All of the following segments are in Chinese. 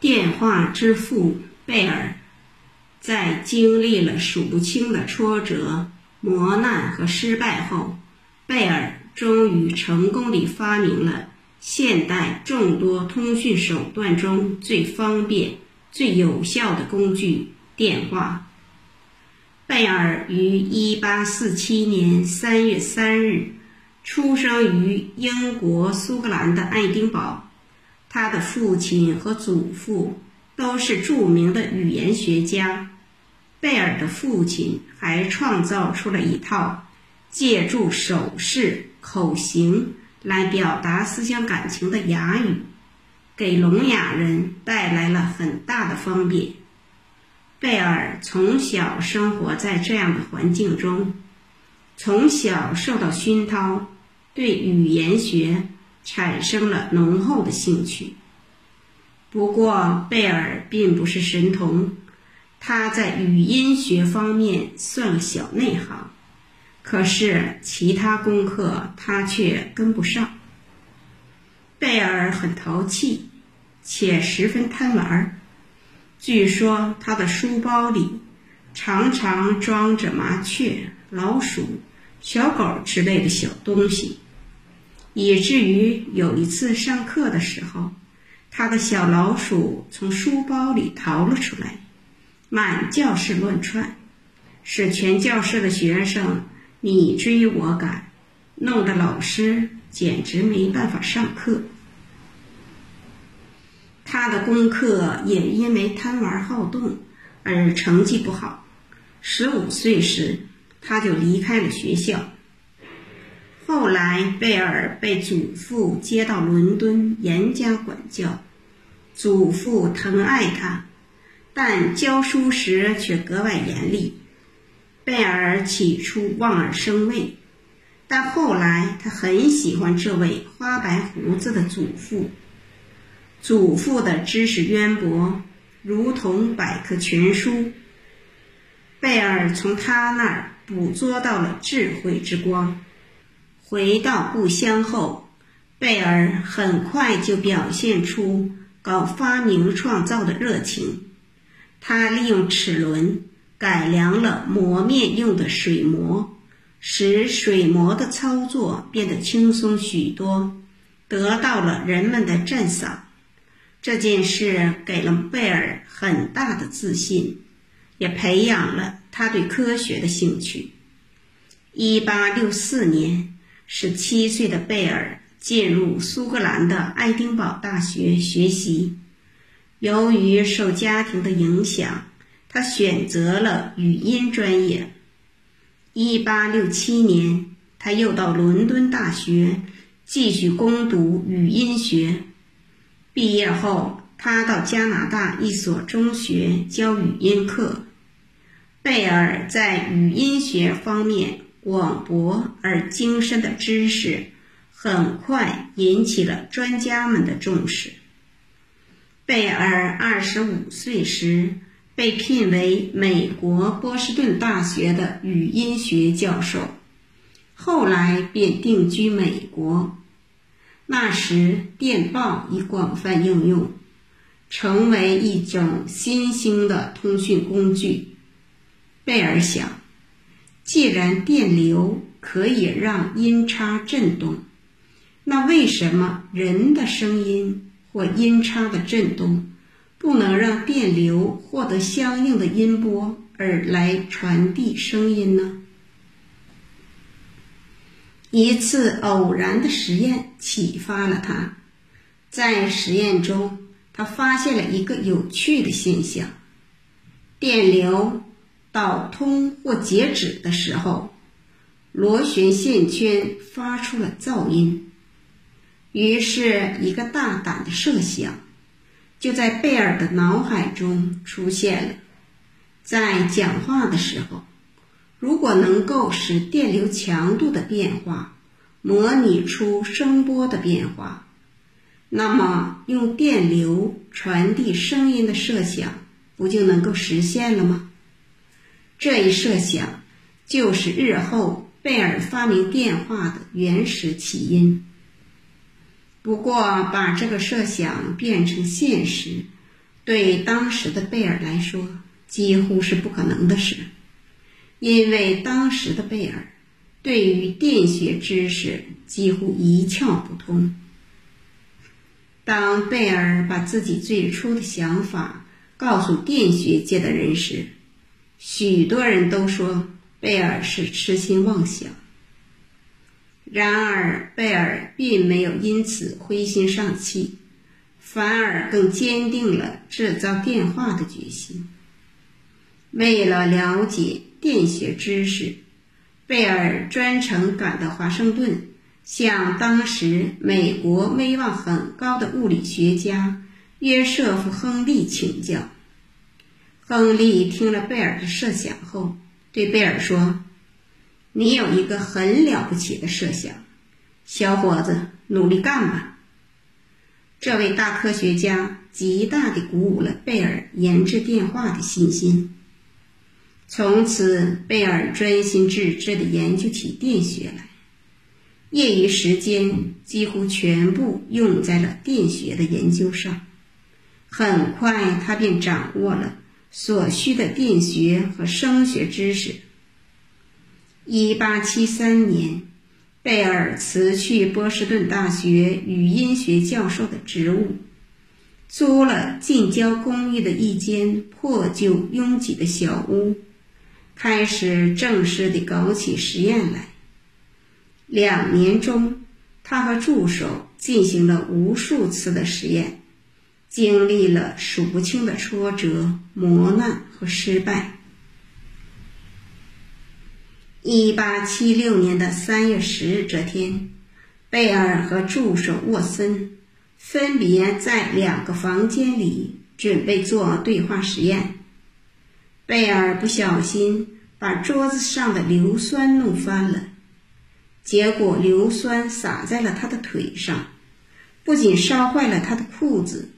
电话之父贝尔，在经历了数不清的挫折、磨难和失败后，贝尔终于成功地发明了现代众多通讯手段中最方便、最有效的工具——电话。贝尔于1847年3月3日出生于英国苏格兰的爱丁堡。他的父亲和祖父都是著名的语言学家。贝尔的父亲还创造出了一套借助手势、口型来表达思想感情的哑语，给聋哑人带来了很大的方便。贝尔从小生活在这样的环境中，从小受到熏陶，对语言学。产生了浓厚的兴趣。不过，贝尔并不是神童，他在语音学方面算个小内行，可是其他功课他却跟不上。贝尔很淘气，且十分贪玩。据说他的书包里常常装着麻雀、老鼠、小狗之类的小东西。以至于有一次上课的时候，他的小老鼠从书包里逃了出来，满教室乱窜，使全教室的学生你追我赶，弄得老师简直没办法上课。他的功课也因为贪玩好动而成绩不好，十五岁时他就离开了学校。后来，贝尔被祖父接到伦敦严加管教。祖父疼爱他，但教书时却格外严厉。贝尔起初望而生畏，但后来他很喜欢这位花白胡子的祖父。祖父的知识渊博，如同百科全书。贝尔从他那儿捕捉到了智慧之光。回到故乡后，贝尔很快就表现出搞发明创造的热情。他利用齿轮改良了磨面用的水磨，使水磨的操作变得轻松许多，得到了人们的赞赏。这件事给了贝尔很大的自信，也培养了他对科学的兴趣。一八六四年。十七岁的贝尔进入苏格兰的爱丁堡大学学习。由于受家庭的影响，他选择了语音专业。一八六七年，他又到伦敦大学继续攻读语音学。毕业后，他到加拿大一所中学教语音课。贝尔在语音学方面。广博而精深的知识很快引起了专家们的重视。贝尔二十五岁时被聘为美国波士顿大学的语音学教授，后来便定居美国。那时电报已广泛应用，成为一种新兴的通讯工具。贝尔想。既然电流可以让音叉振动，那为什么人的声音或音叉的振动不能让电流获得相应的音波而来传递声音呢？一次偶然的实验启发了他，在实验中，他发现了一个有趣的现象：电流。导通或截止的时候，螺旋线圈发出了噪音。于是，一个大胆的设想就在贝尔的脑海中出现了：在讲话的时候，如果能够使电流强度的变化模拟出声波的变化，那么用电流传递声音的设想不就能够实现了吗？这一设想就是日后贝尔发明电话的原始起因。不过，把这个设想变成现实，对当时的贝尔来说几乎是不可能的事，因为当时的贝尔对于电学知识几乎一窍不通。当贝尔把自己最初的想法告诉电学界的人时，许多人都说贝尔是痴心妄想。然而，贝尔并没有因此灰心丧气，反而更坚定了制造电话的决心。为了了解电学知识，贝尔专程赶到华盛顿，向当时美国威望很高的物理学家约瑟夫·亨利请教。亨利听了贝尔的设想后，对贝尔说。你有一个很了不起的设想，小伙子，努力干吧。这位大科学家极大地鼓舞了贝尔研制电话的信心。从此，贝尔专心致志地研究起电学来，业余时间几乎全部用在了电学的研究上。很快，他便掌握了所需的电学和声学知识。一八七三年，贝尔辞去波士顿大学语音学教授的职务，租了近郊公寓的一间破旧拥挤的小屋，开始正式地搞起实验来。两年中，他和助手进行了无数次的实验，经历了数不清的挫折、磨难和失败。一八七六年的三月十日这天，贝尔和助手沃森分别在两个房间里准备做对话实验。贝尔不小心把桌子上的硫酸弄翻了，结果硫酸洒在了他的腿上，不仅烧坏了他的裤子，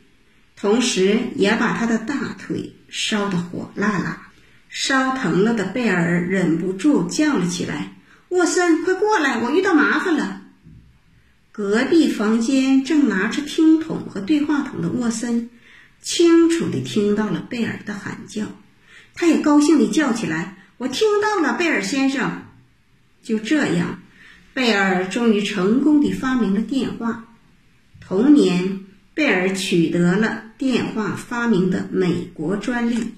同时也把他的大腿烧得火辣辣。烧疼了的贝尔忍不住叫了起来：“沃森，快过来！我遇到麻烦了。”隔壁房间正拿着听筒和对话筒的沃森，清楚地听到了贝尔的喊叫，他也高兴地叫起来：“我听到了，贝尔先生！”就这样，贝尔终于成功地发明了电话。同年，贝尔取得了电话发明的美国专利。